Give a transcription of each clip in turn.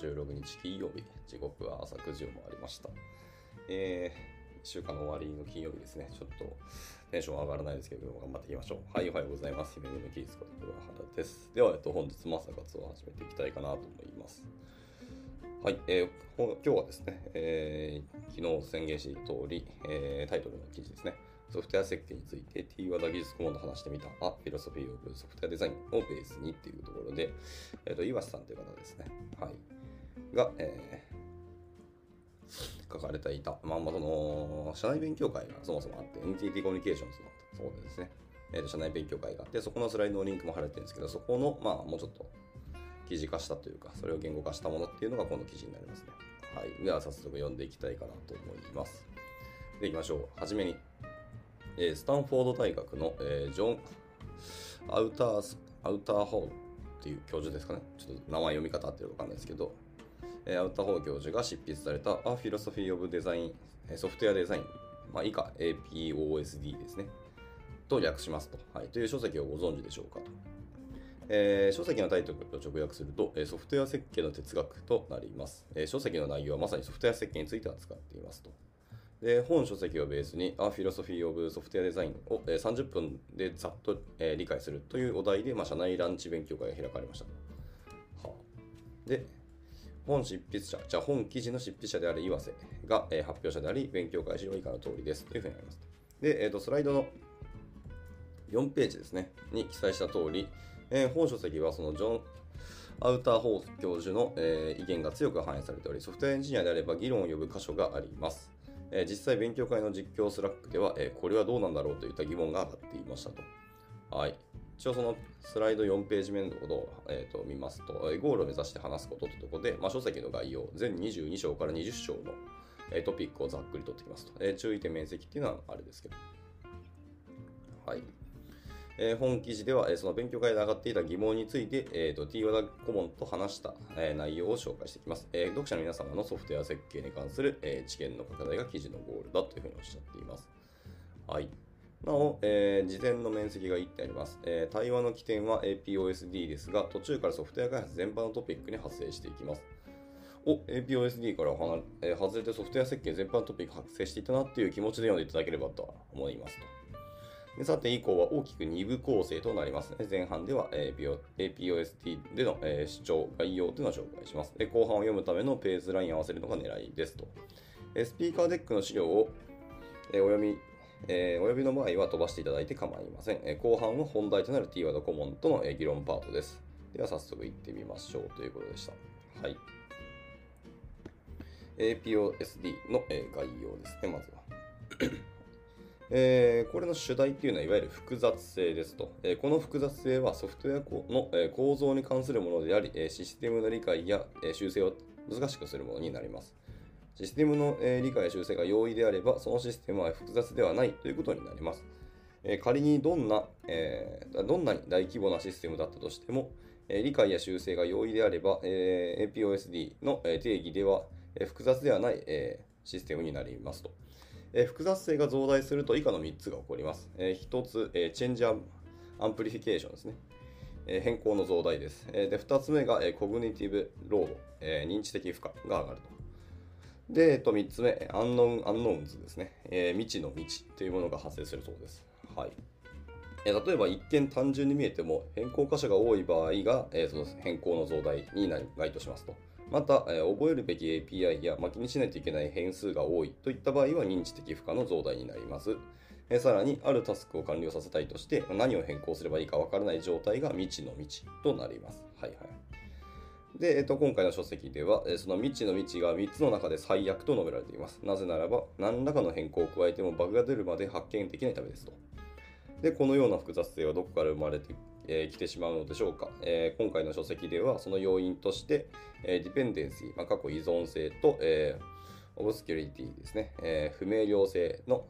16日金曜日、時刻は朝9時を回りました。えー、1週間の終わりの金曜日ですね。ちょっとテンション上がらないですけど、頑張っていきましょう。はい、おはようございます。姫野キースこと黒原です。では、えっと、本日も朝活を始めていきたいかなと思います。はい、えー今日はですね、えー昨日宣言していた通り、えータイトルの記事ですね。ソフトウェア設計について T ワダ技術顧問と話してみた、あ、フィロソフィー・オブ・ソフトウェアデザインをベースにっていうところで、えっ、と、岩瀬さんという方ですね。はい。が、えー書かれていた、まあ、まあ、その、社内勉強会がそもそもあって、NTT コミュニケーションズのそうですね、えー社内勉強会があって、そこのスライドのリンクも貼られてるんですけど、そこの、まあ、もうちょっと記事化したというか、それを言語化したものっていうのがこの記事になりますね。はい。では、早速読んでいきたいかなと思います。で、いきましょう。はじめに、えースタンフォード大学の、えージョン・アウタース、アウターホールっていう教授ですかね。ちょっと名前読み方合ってるかわかんないですけど、えーアウタホー教授が執筆された A Philosophy of Design、ソフトウェアデザイン、まあ、以下 APOSD ですね。と略しますと。はい。という書籍をご存知でしょうかと。えー書籍のタイトルを直訳すると、えソフトウェア設計の哲学となります、えー書籍の内容はまさにソフトウェア設計について扱っていますと。で本書籍をベースに A Philosophy of Software Design を、えー30分でざっと、えー理解するというお題で、まあ、社内ランチ勉強会が開かれました。はあ、で、本執筆者、じゃあ本記事の執筆者である岩瀬が、えー発表者であり、勉強会資料以下の通りですというふうになります。で、えーとスライドの4ページですね、に記載した通り、えー本書籍はそのジョン・オースターハウト教授の、えー意見が強く反映されており、ソフトウェアエンジニアであれば議論を呼ぶ箇所があります。えー実際、勉強会の実況 Slack では、えこれはどうなんだろうといった疑問が上がっていましたと。はい。一応そのスライド4ページ目のことを、えーと見ますと、ゴールを目指して話すことというとこで、まあ、書籍の概要、全22章から20章の、えトピックをざっくりとってきますと。えー注意点面積っていうのはあれですけど。はい。えー本記事では、えーその勉強会で上がっていた疑問について、えー、と T 和田顧問と話した、えー内容を紹介していきます、え読者の皆様のソフトウェア設計に関する、え知見の拡大が記事のゴールだというふうにおっしゃっています。はい。なお、えー事前の面積が1点あります、えー対話の起点は APOSD ですが、途中からソフトウェア開発全般のトピックに発生していきます。お、APOSD から離、えー外れてソフトウェア設計全般のトピック発生していたなっていう気持ちで読んでいただければと思いますと。さて以降は大きく2部構成となります。前半では、APOST での、えー主張、概要というのを紹介します。後半を読むためのページラインを合わせるのが狙いですと。スピーカーデックの資料を、お読み、えーお呼びの場合は飛ばしていただいて構いません。えー後半は本題となる T ワード顧問との、え議論パートです。では早速行ってみましょうということでした。はい。APOSD の、えー概要ですね、まずは。えーこれの主題っていうのはいわゆる複雑性ですと、えーこの複雑性はソフトウェアの、えー構造に関するものであり、えシステムの理解や、えー修正を難しくするものになります。システムの、え理解修正が容易であれば、そのシステムは複雑ではないということになります。え仮にどんな、えどんなに大規模なシステムだったとしても、え理解や修正が容易であれば、え APOSD のえ定義では、え複雑ではない、えシステムになりますと。え複雑性が増大すると以下の3つが起こります。え1つ、え change amplification ですね。え変更の増大です。えで2つ目が、えコグニティブロード、え認知的負荷が上がると。で、えっと、3つ目、アンノン、アンノーンズですね。えー未知の未知というものが発生するそうです。はい。えー例えば一見単純に見えても変更箇所が多い場合が、えーその変更の増大になり該当しますと。また、えー覚えるべき API や、ま、気にしないといけない変数が多いといった場合は認知的負荷の増大になります。えさらに、あるタスクを完了させたいとして、何を変更すればいいかわからない状態が未知の未知となります。はいはい。で、えっと、今回の書籍では、その未知の未知が3つの中で最悪と述べられています。なぜならば、何らかの変更を加えてもバグが出るまで発見できないためですと。で、このような複雑性はどこから生まれてき、えー来てしまうのでしょうか、えー今回の書籍では、その要因として、えーディペンデンシー、まあ、過去依存性と、えーオブスキュリティですね、えー不明瞭性の、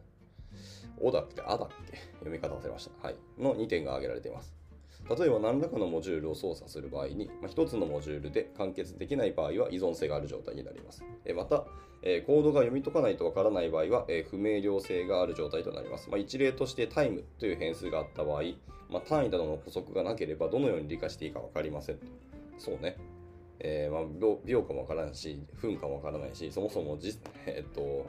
おだっけ、あだっけ、読み方忘れました。はい。の2点が挙げられています。例えば何らかのモジュールを操作する場合に、まあ、1つのモジュールで完結できない場合は依存性がある状態になります。えまた、えコードが読み解かないとわからない場合は、え不明瞭性がある状態となります。まあ、一例としてタイムという変数があった場合、まあ、単位などの補足がなければどのように理解していいか分かりません。そうね。えーまあ、秒かもわからんし、分かもわからないし、そもそもじ、えっと、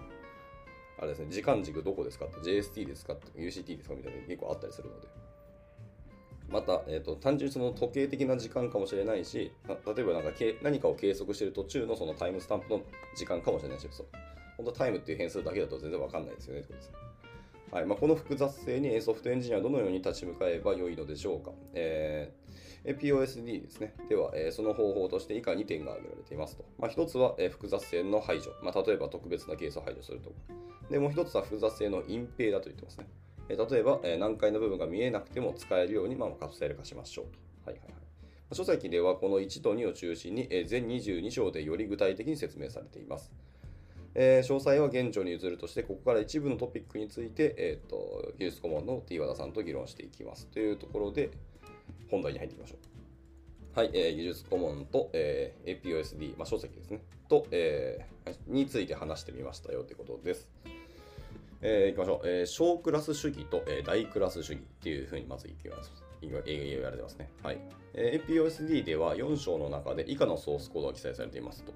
あれですね、時間軸どこですかって、JST ですかって、UCT ですかみたいなの結構あったりするので。また、えーと、単純にその時計的な時間かもしれないし、例えばなんか何かを計測している途中のそのタイムスタンプの時間かもしれないし、そう本当タイムっていう変数だけだと全然わかんないですよね。はいまあ、この複雑性にソフトエンジニアはどのように立ち向かえばよいのでしょうか。えー、POSD ですね。では、えー、その方法として以下2点が挙げられていますと。まあ、1つは、えー、複雑性の排除。まあ、例えば特別なケースを排除するとか。で、もう1つは複雑性の隠蔽だと言ってますね。え例えば、え難解の部分が見えなくても使えるように、まあ、カプセル化しましょうと。はいはいはい。書籍ではこの1と2を中心に、え全22章でより具体的に説明されています。えー、詳細は現状に譲るとして、ここから一部のトピックについて、えーと、技術顧問の T 和田さんと議論していきますというところで、本題に入っていきましょう。はい、えー、技術顧問と、えー、APOSD、まあ、書籍ですね、と、えー、について話してみましたよということです。えー、いきましょう。えー、小クラス主義と、えー、大クラス主義っていうふうにまず言われてますね。はい。えー、APOSD では4章の中で以下のソースコードが記載されていますと。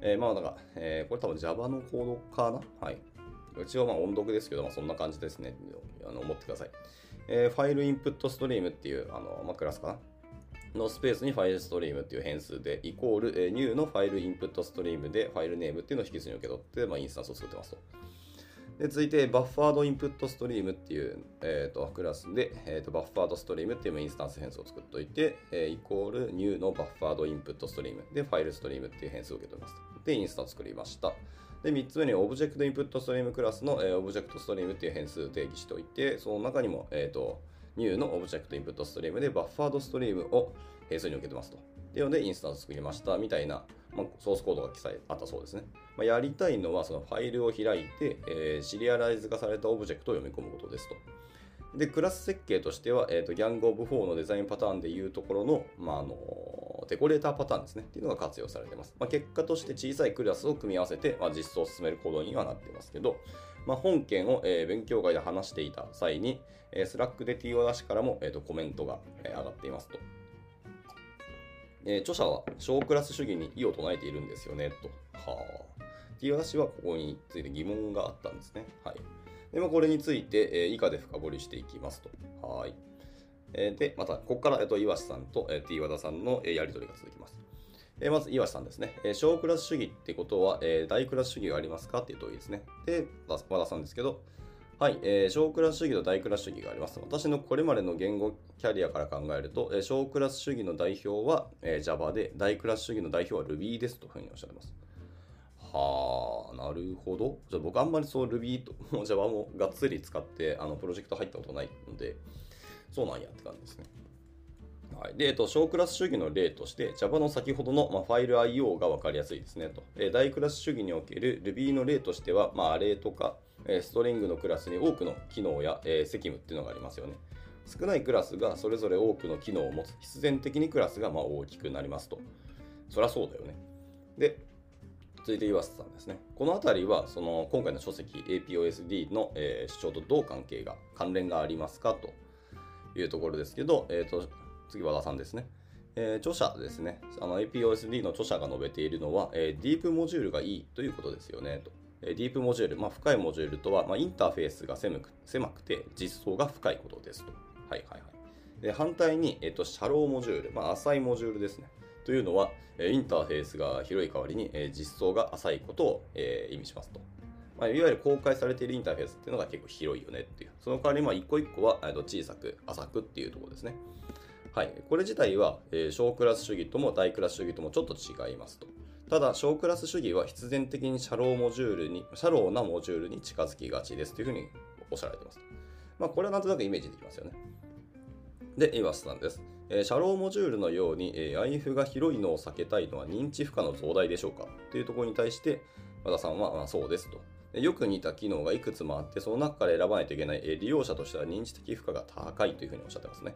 えー、まあなんか、えー、これ多分 Java のコードかな？はい。一応まあ音読ですけど、まあ、そんな感じですね。あの思ってください。えー、 FileInputStream っていう、あのまあ、クラスかな？のスペースに fileStream っていう変数で、イコール、えー、new の FileInputStream でファイルネームっていうのを引き数に受け取って、まあ、インスタンスを作ってますと。で続いて、 BufferedInputStream っていう、えーと、クラスで、えーと、 bufferedStream っていうインスタンス変数を作っておいて、えー、イコール new の BufferedInputStream で fileStream っていう変数を受け取ります。で、インスタンス作りました。で、3つ目に ObjectInputStream クラスの、えー、 objectStream っていう変数を定義しておいて、その中にも、えっ、ー、と、new の ObjectInputStream で bufferedStream を変数に受けてますと。っていうので、インスタンス作りましたみたいな、まあ、ソースコードが記載あったそうですね。まあ、やりたいのは、そのファイルを開いて、えー、シリアライズ化されたオブジェクトを読み込むことですと。で、クラス設計としては、えーと、 Gang of Four のデザインパターンでいうところの、まあ、あのDecorator パターンですね。っていうのが活用されています。まあ、結果として小さいクラスを組み合わせて、まあ、実装を進めるコードにはなっていますけど、まあ、本件を、えー、勉強会で話していた際に、えー、 Slack で twada 氏からも、えーと、コメントが、えー、上がっていますと。えー、著者は小クラス主義に異を唱えているんですよね、と。はあ。っていう話はここについて疑問があったんですね。はい。でまあ、これについて、えー、以下で深掘りしていきますと。はい。えー、で、また、ここから、えっと、岩瀬さんと、えー、T 和田さんの、えー、やり取りが続きます。えー、まず、岩瀬さんですね。えー、小クラス主義ってことは、えー、大クラス主義がありますかっていう問いですね。で、和田さんですけど、はい、えー、小クラス主義と大クラス主義があります。私のこれまでの言語キャリアから考えると、えー、小クラス主義の代表は、えー、Java で、大クラス主義の代表は Ruby ですというふうにおっしゃってます。はあ、なるほど。じゃあ僕あんまりそう Ruby と Java もがっつり使ってあのプロジェクト入ったことないので、そうなんやって感じですね。はい、で、えっと、小クラス主義の例として、Java の先ほどの、まあ、ファイル IO が分かりやすいですねと。え大クラス主義における Ruby の例としては、まあ、アレとか、ストリングのクラスに多くの機能や、責務っていうのがありますよね。少ないクラスがそれぞれ多くの機能を持つ。必然的にクラスがま大きくなりますと。そりゃそうだよね。で、続いて岩瀬さんですね。この辺りは、その今回の書籍 APOSD の、主張とどう関係が、関連がありますか？というところですけど、えーと、次和田さんですね。えー、著者ですね。APOSD の著者が述べているのは、えー、ディープモジュールがいいということですよねと。ディープモジュール、まあ、深いモジュールとは、まあ、インターフェースが狭く狭くて実装が深いことですと。はいはいはい。で反対に、えっと、シャローモジュール、まあ、浅いモジュールですね。というのは、インターフェースが広い代わりに、実装が浅いことを、え意味しますと。まあ、いわゆる公開されているインターフェースっていうのが結構広いよねっていう。その代わり、まあ、一個一個は小さく、浅くっていうところですね。はい。これ自体は、小クラス主義とも大クラス主義ともちょっと違いますと。ただ、小クラス主義は必然的にシャローモジュールに、シャローなモジュールに近づきがちですというふうにおっしゃられています。まあ、これはなんとなくイメージできますよね。で、イワスさんです。えー、シャローモジュールのように、えー、IF が広いのを避けたいのは認知負荷の増大でしょうか？というところに対して、和田さんは、まあ、そうですと。よく似た機能がいくつもあって、その中から選ばないといけない、えー、利用者としては認知的負荷が高いというふうにおっしゃってますね。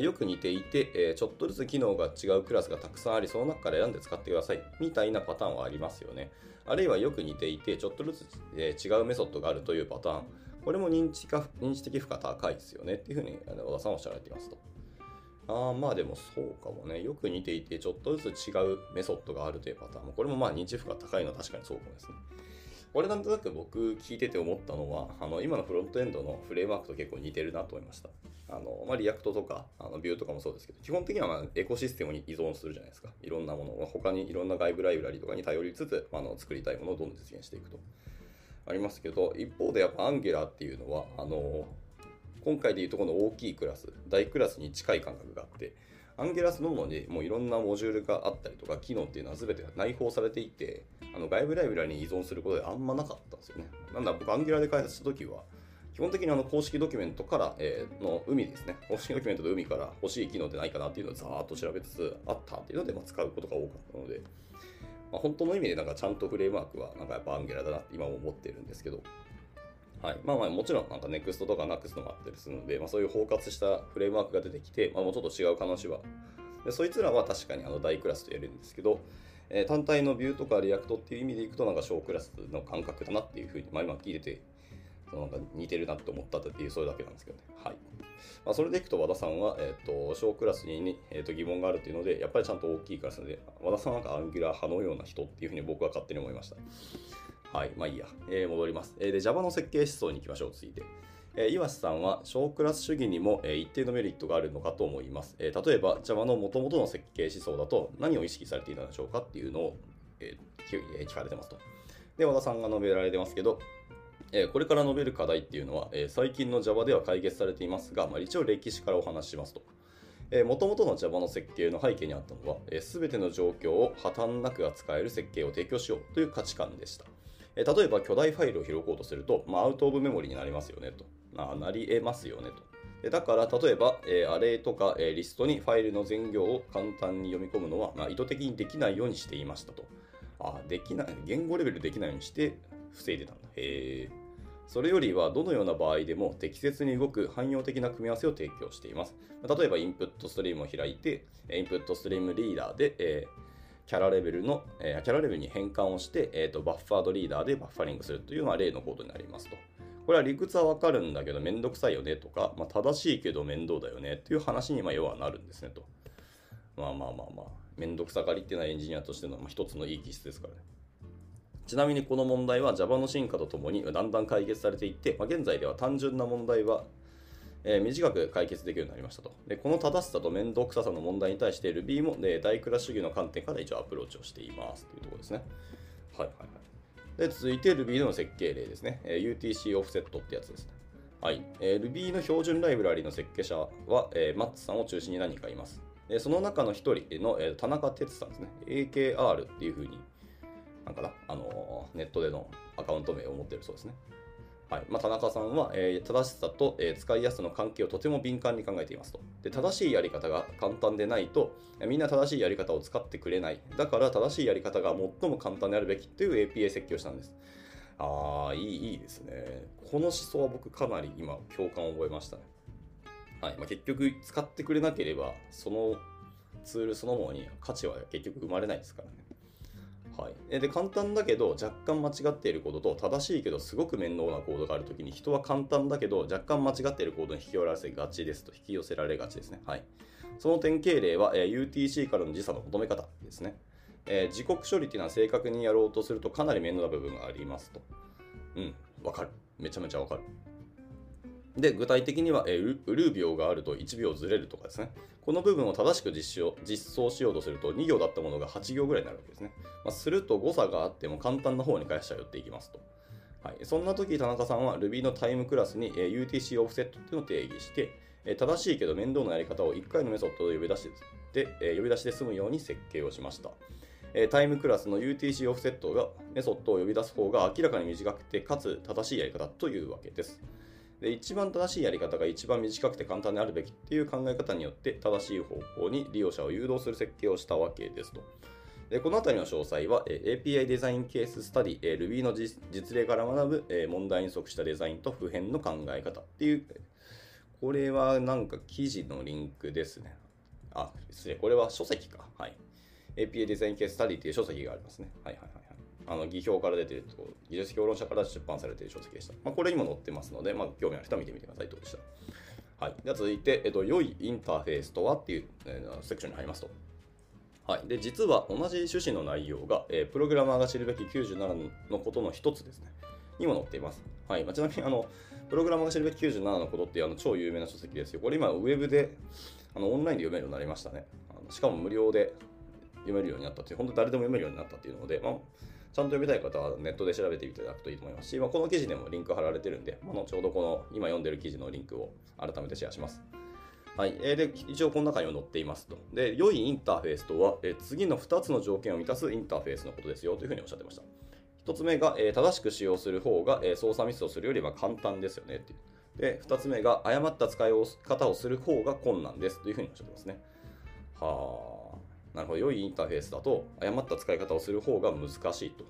よく似ていて、えちょっとずつ機能が違うクラスがたくさんあり、その中から選んで使ってください。みたいなパターンはありますよね。あるいはよく似ていて、ちょっとずつ、え違うメソッドがあるというパターン。これも認知か認知的負荷高いですよね。っていうふうに和田さんおっしゃられていますと。ああまあでもそうかもね。よく似ていて、ちょっとずつ違うメソッドがあるというパターンも、これもまあ認知負荷高いのは確かにそうかもですね。これなんとなく僕聞いてて思ったのは、あの今のフロントエンドのフレームワークと結構似てるなと思いました。あのまあ、 React とかあの Vue とかもそうですけど、基本的にはまあエコシステムに依存するじゃないですか。いろんなものを、他にいろんな外部ライブラリとかに頼りつつ、あの作りたいものをどんどん実現していくと。ありますけど、一方でやっぱ Angular っていうのは、あの今回でいうとこの大きいクラス、大クラスに近い感覚があって、アンゲラスのものにもういろんなモジュールがあったりとか、機能っていうのは全て内包されていて、あの外部ライブラリに依存することであんまなかったんですよね。なんだ、僕、アンゲラーで開発した時は、基本的にあの公式ドキュメントから、えー、の海ですね。公式ドキュメントの海から欲しい機能ってないかなっていうのをざーっと調べつつあったっていうので、まあ、使うことが多かったので、まあ、本当の意味でなんかちゃんとフレームワークはなんかやっぱ Angular だなって今も思ってるんですけど、はい。まあまあもちろんなんか NEXT とか NAX のもあったりするので、まあそういう包括したフレームワークが出てきて、まあもうちょっと違う可能性はでそいつらは確かにあの大クラスとやるんですけど、えー、単体の Vue とか React っていう意味でいくとなんか小クラスの感覚だなっていうふうに、まあ、今聞いててそのなんか似てるなって思ったっていうそれだけなんですけどね。はい。まあ、それでいくと和田さんは、えっ、ー、と小クラスに、えー、と疑問があるっていうのでやっぱりちゃんと大きいクラスで和田さんはなんか Angular 派のような人っていうふうに僕は勝手に思いました。はい。まあいいや。えー、戻ります。えー、で Java の設計思想に行きましょう。続いて。えー、岩瀬さんは小クラス主義にも、えー、一定のメリットがあるのかと思います。えー、例えば Java の元々の設計思想だと何を意識されていたのでしょうかっていうのを、えー、聞かれてますと。で、和田さんが述べられてますけど、えこれから述べる課題っていうのは、え最近の Java では解決されていますが、まあ、一応歴史からお話ししますと。もともとの Java の設計の背景にあったのは、す、べ、ての状況を破綻なく扱える設計を提供しようという価値観でした。え例えば巨大ファイルを開こうとすると、まあ、アウトオブメモリになりますよねと。あなり得ますよねと。だから、例えば、えー、アレとか、えー、リストにファイルの全行を簡単に読み込むのは、まあ、意図的にできないようにしていましたと。あ、できない、言語レベルできないようにして防いでたんだ。へえ。それよりは、どのような場合でも適切に動く汎用的な組み合わせを提供しています。例えば、インプットストリームを開いて、インプットストリームリーダーで、えーキャラレベルの、キャラレベルに変換をして、えーと、バッファードリーダーでバッファリングするというのは例のコードになりますと。これは理屈はわかるんだけどめんどくさいよねとか、まあ、正しいけど面倒だよねっていう話にまあ要はなるんですねと。まあまあまあまあ、めんどくさがりっていうのはエンジニアとしての一つのいい気質ですからね。ちなみにこの問題は Java の進化とともにだんだん解決されていって、まあ、現在では単純な問題はえー、短く解決できるようになりましたと。でこの正しさと面倒くささの問題に対して Ruby も、ね、大クラス主義の観点から一応アプローチをしていますというところですね。はいはいはい。で続いて Ruby での設計例ですね。え、UTC オフセットってやつですね。はい。えー、Ruby の標準ライブラリの設計者は、えー、マッツさんを中心に何人かいます。でその中の一人の、えー、田中哲さんですね。AKR っていうふうに、なんかな、あの、ネットでのアカウント名を持ってるそうですね。はいまあ、田中さんは、えー、正しさと、えー、使いやすさの関係をとても敏感に考えていますとで。正しいやり方が簡単でないと、みんな正しいやり方を使ってくれない。だから正しいやり方が最も簡単であるべきという APA 設計をしたんです。ああ、いい、いいですね。この思想は僕かなり今共感を覚えましたね。はいまあ、結局使ってくれなければ、そのツールそのものに価値は結局生まれないですからね。はい、で簡単だけど若干間違っているコードと正しいけどすごく面倒なコードがあるときに人は簡単だけど若干間違っているコードに引き寄せがちですと引き寄せられがちですね。はい、その典型例は、えー、UTC からの時差の求め方ですね。えー、時刻処理っていうのは正確にやろうとするとかなり面倒な部分がありますと。うん、わかる。めちゃめちゃわかる。で、具体的には、えー、ウルー秒があると1秒ずれるとかですね。この部分を正しく実実装しようとすると2行だったものが8行ぐらいになるわけですね。まあ、すると誤差があっても簡単な方に返しちゃっていきますと。はい、そんな時、田中さんは Ruby のタイムクラスに、えー、UTC オフセットっていうのを定義して、えー、正しいけど面倒なやり方を1回のメソッドで呼び出してで、え、呼び出しで済むように設計をしました。えタイムクラスの UTC オフセットがメソッドを呼び出す方が明らかに短くてかつ正しいやり方というわけです。で一番正しいやり方が一番短くて簡単であるべきっていう考え方によって正しい方向に利用者を誘導する設計をしたわけですと。でこの辺りの詳細は API デザインケーススタディ Ruby の実例から学ぶ問題に即したデザインと普遍の考え方っていうこれはなんか記事のリンクですね。あ、失礼。これは書籍か。はい。API デザインケーススタディっていう書籍がありますね。はいはいはい。あの技評から出てると技術評論者から出版されている書籍でした。まあ、これにも載ってますので、まあ、興味ある人は見てみてくださいとでした。はい。では続いて、えっと、良いインターフェースとはっていう、えーセクションに入りますと。はい。で、実は同じ趣旨の内容が、えープログラマーが知るべき97のことの一つですね。にも載っています。はい。まあ、ちなみに、あの、プログラマーが知るべき97のことっていうあの超有名な書籍ですよ。これ今、ウェブで、あのオンラインで読めるようになりましたね。あのしかも無料で読めるようになったっていう、本当誰でも読めるようになったっていうので、まあ、ちゃんと読みたい方はネットで調べていただくといいと思いますし、まあ、この記事でもリンク貼られてるんで、まあ、後ほどこの今読んでる記事のリンクを改めてシェアします。はい。えーで、一応この中にも載っていますと。で、良いインターフェースとは、えー次の2つの条件を満たすインターフェースのことですよというふうにおっしゃってました。1つ目が、えー正しく使用する方が、え操作ミスをするよりは簡単ですよねっていう。で、2つ目が、誤った使い方をする方が困難ですというふうにおっしゃってますね。はあ、なるほど。良いインターフェースだと、誤った使い方をする方が難しいと。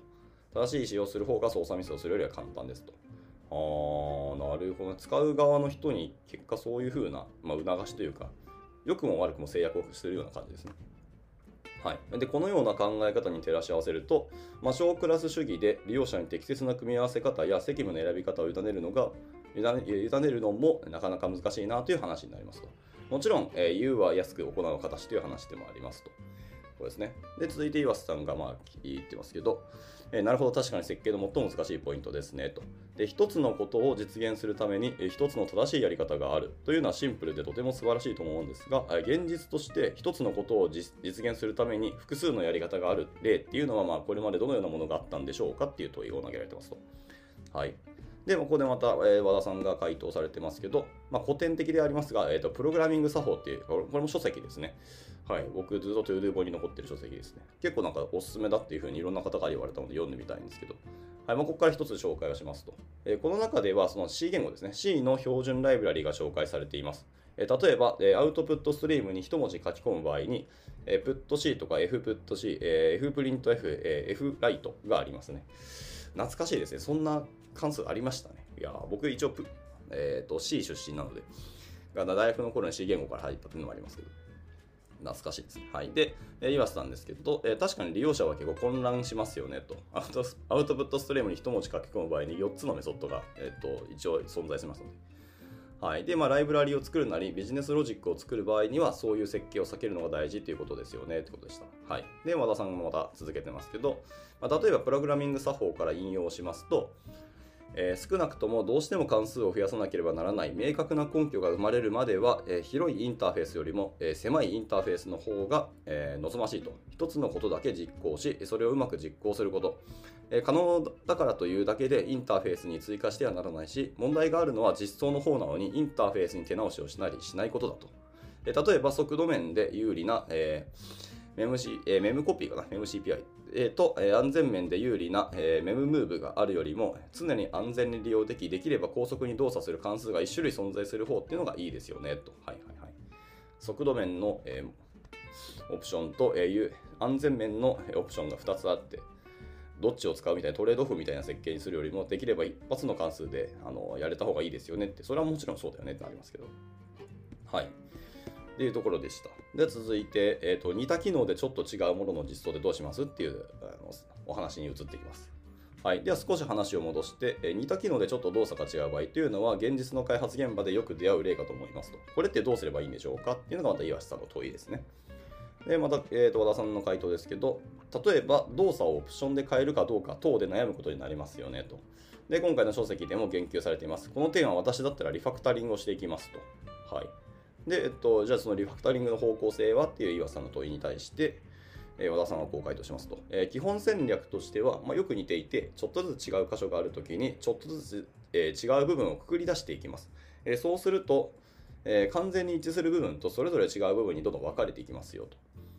正しい使用する方が操作ミスをするよりは簡単ですと。あーなるほど。使う側の人に結果そういうふうな、まあ、促しというか、良くも悪くも制約をするような感じですね。はい、でこのような考え方に照らし合わせると、まあ、小クラス主義で利用者に適切な組み合わせ方や責務の選び方を委ねるのが委ねるのもなかなか難しいなという話になりますと。もちろん、えー、言うは安く行う形という話でもありますと。これですね。で、続いて岩瀬さんがまあ言ってますけど、えなるほど、確かに設計の最も難しいポイントですねと。で、一つのことを実現するために、えー一つの正しいやり方があるというのはシンプルでとても素晴らしいと思うんですが、現実として一つのことを実現するために複数のやり方がある例っていうのは、まあ、これまでどのようなものがあったんでしょうかっていう問いを投げられてますと。はい。で、ここでまた、えー和田さんが回答されてますけど、まあ、古典的でありますが、えーと、プログラミング作法っていう、これも書籍ですね。はい。僕ずっと ToDo 本に残ってる書籍ですね。結構なんかおすすめだっていうふうにいろんな方から言われたので読んでみたいんですけど、はい。まあ、ここから一つ紹介をしますと。えーこの中ではその C 言語ですね。C の標準ライブラリが紹介されています。えー例えば、えー output stream に一文字書き込む場合に、えー、プット C とか F プット C、えー F プリント F、えー F ライトがありますね。懐かしいですね。そんな関数ありましたね。いや、僕一応、えーと C 出身なので、が大学の頃に C 言語から入ったっていうのもありますけど、懐かしいですね。はい。で、えー岩瀬さんですけど、えー確かに利用者は結構混乱しますよねと。アウトアウトプットストリームに一文字書き込む場合に4つのメソッドが、えー、と一応存在しますので。はい。で、まあ、ライブラリを作るなり、ビジネスロジックを作る場合には、そういう設計を避けるのが大事ということですよね、ってことでした。はい。で、和田さんもまた続けてますけど、まあ、例えば、プログラミング作法から引用しますと、えー少なくともどうしても関数を増やさなければならない明確な根拠が生まれるまでは、えー広いインターフェースよりも、えー狭いインターフェースの方が、え望ましいと。一つのことだけ実行し、それをうまく実行すること。え可能だからというだけでインターフェースに追加してはならないし、問題があるのは実装の方なのにインターフェースに手直しをしなりしないことだと。え例えば速度面で有利な、えーメムシえーメムコピーかな、メム CPI、えーと、えー安全面で有利な、えーメムムーブがあるよりも、常に安全に利用でき、できれば高速に動作する関数が1種類存在する方っていうのがいいですよね、と。はいはいはい。速度面の、えーオプションと、えー安全面のオプションが2つあって、どっちを使うみたいなトレードオフみたいな設計にするよりも、できれば一発の関数であのやれた方がいいですよねって、それはもちろんそうだよねってなりますけど。はい。っていうところでした。で、続いて、えーと、似た機能でちょっと違うものの実装でどうしますっていうあのお話に移っていきます。はい、では少し話を戻して、え似た機能でちょっと動作が違う場合というのは現実の開発現場でよく出会う例かと思いますと。これってどうすればいいんでしょうかっていうのがまた岩橋さんの問いですね。で、また、えー、と和田さんの回答ですけど、例えば動作をオプションで変えるかどうか等で悩むことになりますよねと。で、今回の書籍でも言及されています。この点は私だったらリファクタリングをしていきますと。はい。で、えっと、じゃあそのリファクタリングの方向性はっていう岩さんの問いに対して、えー和田さんはこう回答しますと、えー基本戦略としては、まあ、よく似ていて、ちょっとずつ違う箇所があるときに、ちょっとずつ、えー違う部分をくくり出していきます。えーそうすると、えー完全に一致する部分とそれぞれ違う部分にどんどん分かれていきますよと。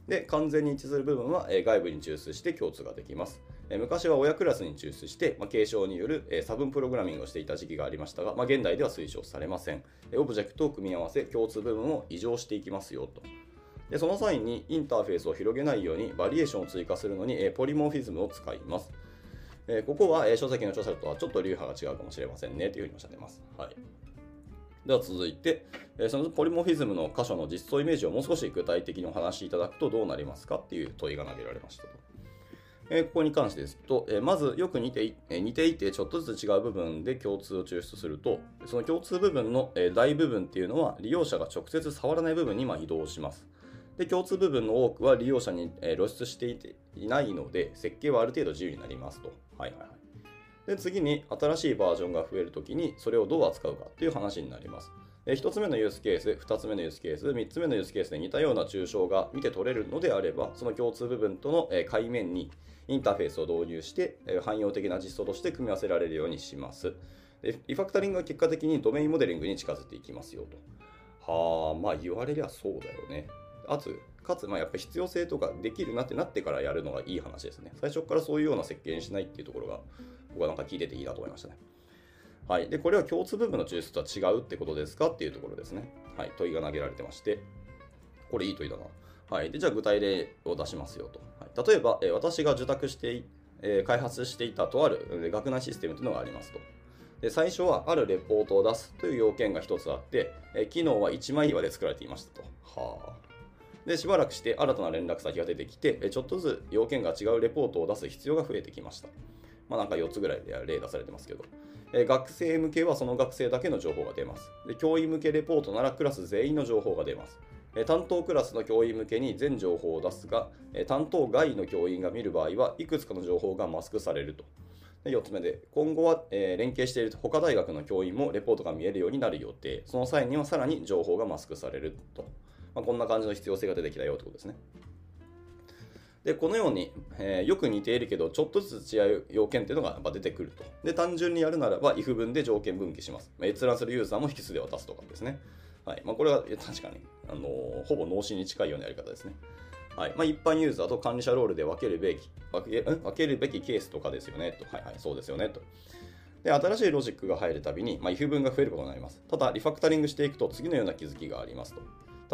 で、完全に一致する部分は、えー外部に抽出して共通ができます。昔は親クラスに抽出して、まあ、継承による、差分プログラミングをしていた時期がありましたが、まあ、現代では推奨されません。オブジェクトを組み合わせ、共通部分を異常していきますよと。でその際にインターフェースを広げないようにバリエーションを追加するのに、ポリモーフィズムを使います。えここは、え書籍の著者とはちょっと流派が違うかもしれませんねというふうにおっしゃってます。はい。では続いて、えそのポリモフィズムの箇所の実装イメージをもう少し具体的にお話しいただくとどうなりますかっていう問いが投げられましたと。えーここに関してですと、えーまずよく似てい,、えー似ていてちょっとずつ違う部分で共通を抽出するとその共通部分の、え大部分っていうのは利用者が直接触らない部分にま移動します。で共通部分の多くは利用者に、え露出していていないので設計はある程度自由になりますと。はいはいはい。で次に新しいバージョンが増えるときにそれをどう扱うかっていう話になります。1つ目のユースケース、2つ目のユースケース、3つ目のユースケースで似たような抽象が見て取れるのであれば、その共通部分とのえ界面にインターフェースを導入して、汎用的な実装として組み合わせられるようにします。でリファクタリングは結果的にドメインモデリングに近づいていきますよと。はあ、まあ言われりゃそうだよね。あと、かつ、まあやっぱ必要性とかできるなってなってからやるのがいい話ですね。最初からそういうような設計にしないっていうところが、僕はなんか聞いてていいなと思いましたね。はい。で、これは共通部分の抽出とは違うってことですかっていうところですね。はい。問いが投げられてまして、これいい問いだな。はい。で、じゃあ具体例を出しますよと。はい、例えば、え私が受託して、え開発していたとある学内システムというのがありますと。で最初はあるレポートを出すという要件が一つあって、え機能は一枚岩で作られていましたと。はあ。で、しばらくして新たな連絡先が出てきて、ちょっとずつ要件が違うレポートを出す必要が増えてきました。まあなんか4つぐらいで例出されてますけど。え学生向けはその学生だけの情報が出ます。で教員向けレポートならクラス全員の情報が出ます。担当クラスの教員向けに全情報を出すが、担当外の教員が見る場合はいくつかの情報がマスクされると。で4つ目で、今後は、え連携している他大学の教員もレポートが見えるようになる予定。その際にはさらに情報がマスクされると。まあ、こんな感じの必要性が出てきたよってことですね。で、このように、えーよく似ているけど、ちょっとずつ違う要件っていうのがやっぱ出てくると。で、単純にやるならば、if 文で条件分岐します。まあ閲覧するユーザーも引数で渡すとかですね。はい。まあ、これは確かに、あのーほぼ脳死に近いようなやり方ですね。はい。まあ、一般ユーザーと管理者ロールで分けるべき、分け分けるべきケースとかですよね。と。はいはい、そうですよね。と。で、新しいロジックが入るたびに、まあ、if 文が増えることになります。ただ、リファクタリングしていくと次のような気づきがありますと。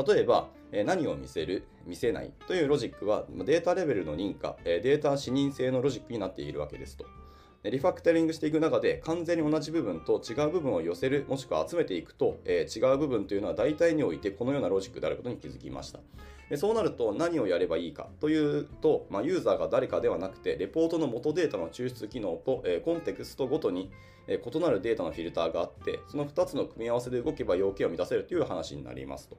例えば、何を見せる、見せないというロジックはデータレベルの認可、データ視認性のロジックになっているわけですと。リファクタリングしていく中で完全に同じ部分と違う部分を寄せるもしくは集めていくと、えー違う部分というのは大体においてこのようなロジックであることに気づきました。でそうなると何をやればいいかというと、まあ、ユーザーが誰かではなくてレポートの元データの抽出機能と、えーコンテクストごとに、えー異なるデータのフィルターがあってその2つの組み合わせで動けば要件を満たせるという話になりますと。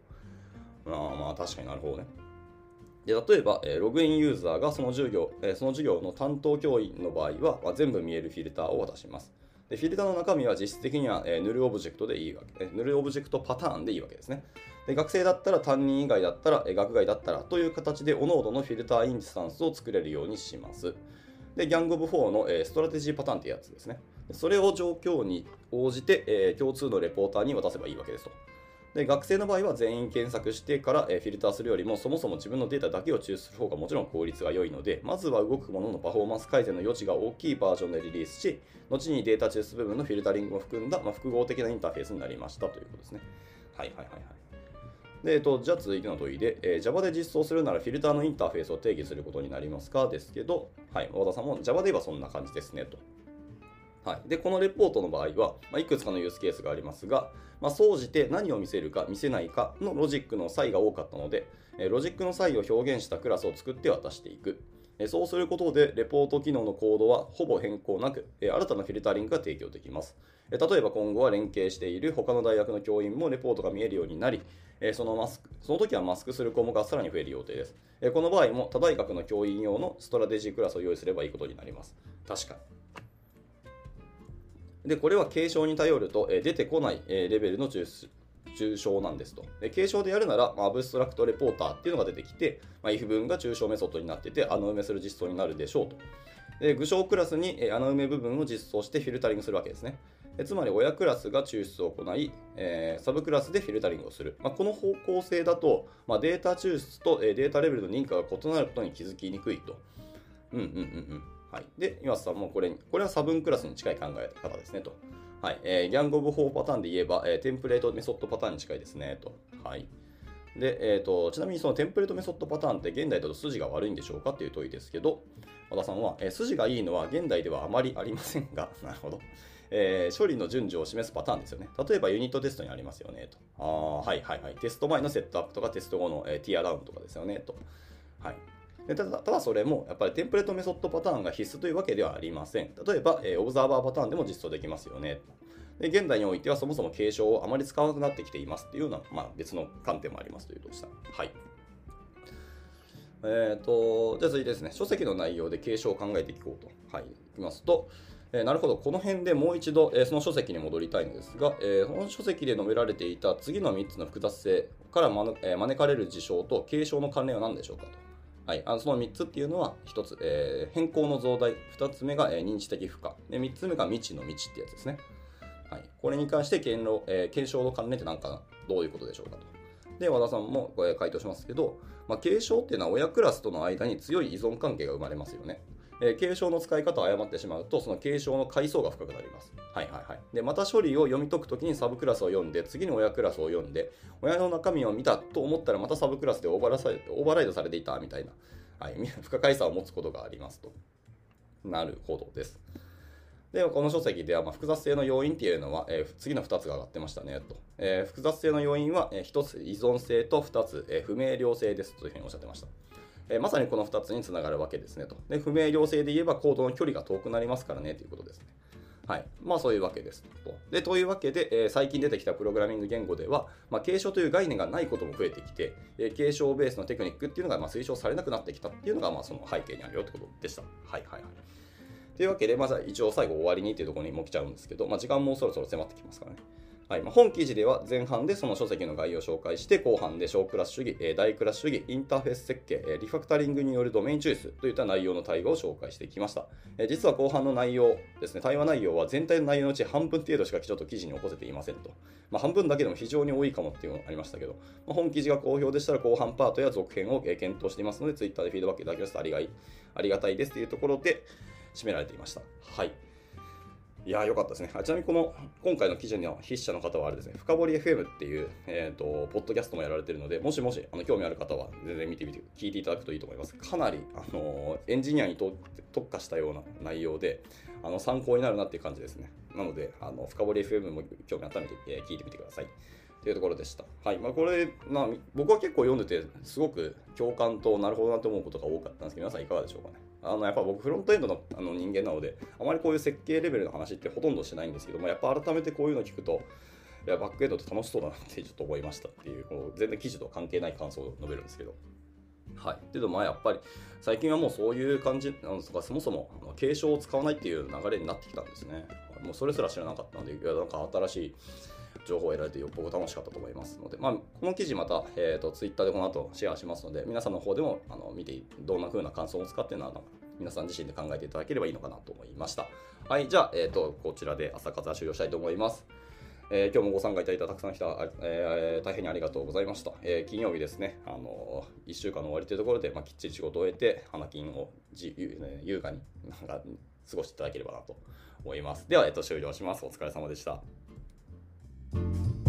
まあまあ確かになるほどねで例えば、えログインユーザーがその授業、えその授業の担当教員の場合は、ま、全部見えるフィルターを渡します。でフィルターの中身は実質的には、え Null Object でいいわけ、え Null Object パターンでいいわけですね。で学生だったら担任以外だったら、え学外だったらという形で、各々のフィルターインスタンスを作れるようにします。で、ギャングオブ4の、えストラテジーパターンってやつですね。それを状況に応じて、え共通のレポーターに渡せばいいわけですと。で学生の場合は全員検索してから、フィルターするよりもそもそも自分のデータだけを抽出する方がもちろん効率が良いのでまずは動くもののパフォーマンス改善の余地が大きいバージョンでリリースし後にデータ抽出部分のフィルタリングも含んだ、まあ、複合的なインターフェースになりましたということですね。はいはいはいはい。で、えっと、じゃあ続いての問いで、えー Java で実装するならフィルターのインターフェースを定義することになりますか？ですけど、はい、和田さんも Java で言えばそんな感じですねと。はい、でこのレポートの場合は、まあ、いくつかのユースケースがありますが、まあ、総じて何を見せるか見せないかのロジックの際が多かったので、えーロジックの際を表現したクラスを作って渡していく。えそうすることで、レポート機能のコードはほぼ変更なく、え新たなフィルタリングが提供できます。え例えば今後は連携している他の大学の教員もレポートが見えるようになり、えそのマスクその時はマスクする項目がさらに増える予定です。えこの場合も他大学の教員用のストラテジークラスを用意すればいいことになります。確かに。で、これは継承に頼ると、え出てこない、えレベルの抽出抽象なんですと。で継承でやるなら、まあアブストラクトレポーターっていうのが出てきて、まあ、if 文が抽象メソッドになってて、穴埋めする実装になるでしょうと。で具象クラスにえ穴埋め部分を実装してフィルタリングするわけですね。でつまり親クラスが抽出を行い、えーサブクラスでフィルタリングをする。まあ、この方向性だと、まあ、データ抽出と、えデータレベルの認可が異なることに気づきにくいと。うんうんうんうん。はい。で、岩瀬さんもこれに、これは差分クラスに近い考え方ですねと。はい。えー、ギャングオブ4パターンで言えば、えーテンプレートメソッドパターンに近いですねと。はい。で、えー、とちなみにそのテンプレートメソッドパターンって現代だと筋が悪いんでしょうかという問いですけど、和田さんは、えー筋がいいのは現代ではあまりありませんが、なるほど。えー処理の順序を示すパターンですよね。例えばユニットテストにありますよねと。ああ、はいはいはい。テスト前のセットアップとかテスト後の、えーティアダウンとかですよねと。はい。でただただそれもやっぱりテンプレートメソッドパターンが必須というわけではありません。例えば、えー、オブザーバーパターンでも実装できますよね。で現代においてはそもそも継承をあまり使わなくなってきていますっていうような、まあ、別の観点もありますというとした。はい。えーと、じゃあ続いてですね、書籍の内容で継承を考えていこうと、はい、いきますと、えー、なるほど、この辺でもう一度、えー、その書籍に戻りたいのですが、えー、この書籍で述べられていた次の3つの複雑性から招,、え招かれる事象と継承の関連は何でしょうかと。はい、あのその3つっていうのは1つ、え変更の増大、2つ目が、え認知的負荷で、3つ目が未知の未知ってやつですね。はい、これに関して検,、え検証の関連って何かどういうことでしょうかと。で、和田さんもこれ回答しますけど、まあ、継承っていうのは親クラスとの間に強い依存関係が生まれますよね。えー、継承の使い方を誤ってしまうと、その継承の階層が深くなります。はいはいはい。で、また処理を読み解くときにサブクラスを読んで、次に親クラスを読んで、親の中身を見たと思ったらまたサブクラスでオーバーライドされていたみたいな、はい、不可解さを持つことがありますと。なるほどです。で、この書籍では、ま複雑性の要因っていうのは、えー、次の2つが上がってましたね、と。えー、複雑性の要因は、えー、1つ依存性と2つ、え不明瞭性ですというふうにおっしゃってました。えまさにこの2つにつながるわけですねと。で、不明瞭性で言えばコードの距離が遠くなりますからねということですね。はい。まあそういうわけですと。で、というわけで、えー、最近出てきたプログラミング言語では、まあ、継承という概念がないことも増えてきて、えー、継承ベースのテクニックっていうのがまあ推奨されなくなってきたっていうのがまあその背景にあるよってことでした。はいはいはい。というわけで、まずは一応最後終わりにっていうところにも来ちゃうんですけど、まあ、時間もそろそろ迫ってきますからね。はい、本記事では前半でその書籍の概要を紹介して、後半で小クラス主義、大クラス主義、インターフェース設計、リファクタリングによるドメインチョイスといった内容の対応を紹介してきました。実は後半の内容ですね、対話内容は全体の内容のうち半分程度しかちょっと記事に起こせていませんと。まあ、半分だけでも非常に多いかもっていうのがありましたけど、まあ、本記事が好評でしたら後半パートや続編を検討していますので、Twitter でフィードバックいただきますとありがいありがたいですというところで締められていました。はい。いや良かったですねあ。ちなみにこの今回の記事の筆者の方はあれですね、深掘り FM っていう、えーと、ポッドキャストもやられてるので、もしもしあの興味ある方は全然見てみて、聞いていただくといいと思います。かなり、あのエンジニアに特化したような内容で、あの参考になるなっていう感じですね。なので、あの深掘り FM も興味あったら、えー、聞いてみてください。というところでした。はい。まあ、これ、まあ、僕は結構読んでて、すごく共感となるほどなと思うことが多かったんですけど、皆さんいかがでしょうかね？あのやっぱ僕フロントエンドのあの人間なのであまりこういう設計レベルの話ってほとんどしないんですけどもやっぱ改めてこういうの聞くといやバックエンドって楽しそうだなってちょっと思いましたっていうこう全然記事と関係ない感想を述べるんですけど。はい、けどまあやっぱり最近はもうそういう感じなんですがそもそも継承を使わないっていう流れになってきたんですね。もうそれすら知らなかったのでいやなんか新しい情報を得られて僕楽しかったと思いますので、まあ、この記事また、えーと、Twitter でこの後シェアしますので皆さんの方でもあの見てどんな風な感想を使ってるのは皆さん自身で考えていただければいいのかなと思いました。はい、じゃあ、え、ー、と、こちらで朝活は終了したいと思います。えー、今日もご参加いただいたたくさんの人、えー、大変にありがとうございました。えー、金曜日ですね、あの1週間の終わりというところで、まあ、きっちり仕事を終えて、花金を自由、ね、優雅になんか過ごしていただければなと思います。では、えっと、終了します。お疲れ様でした。Thank you.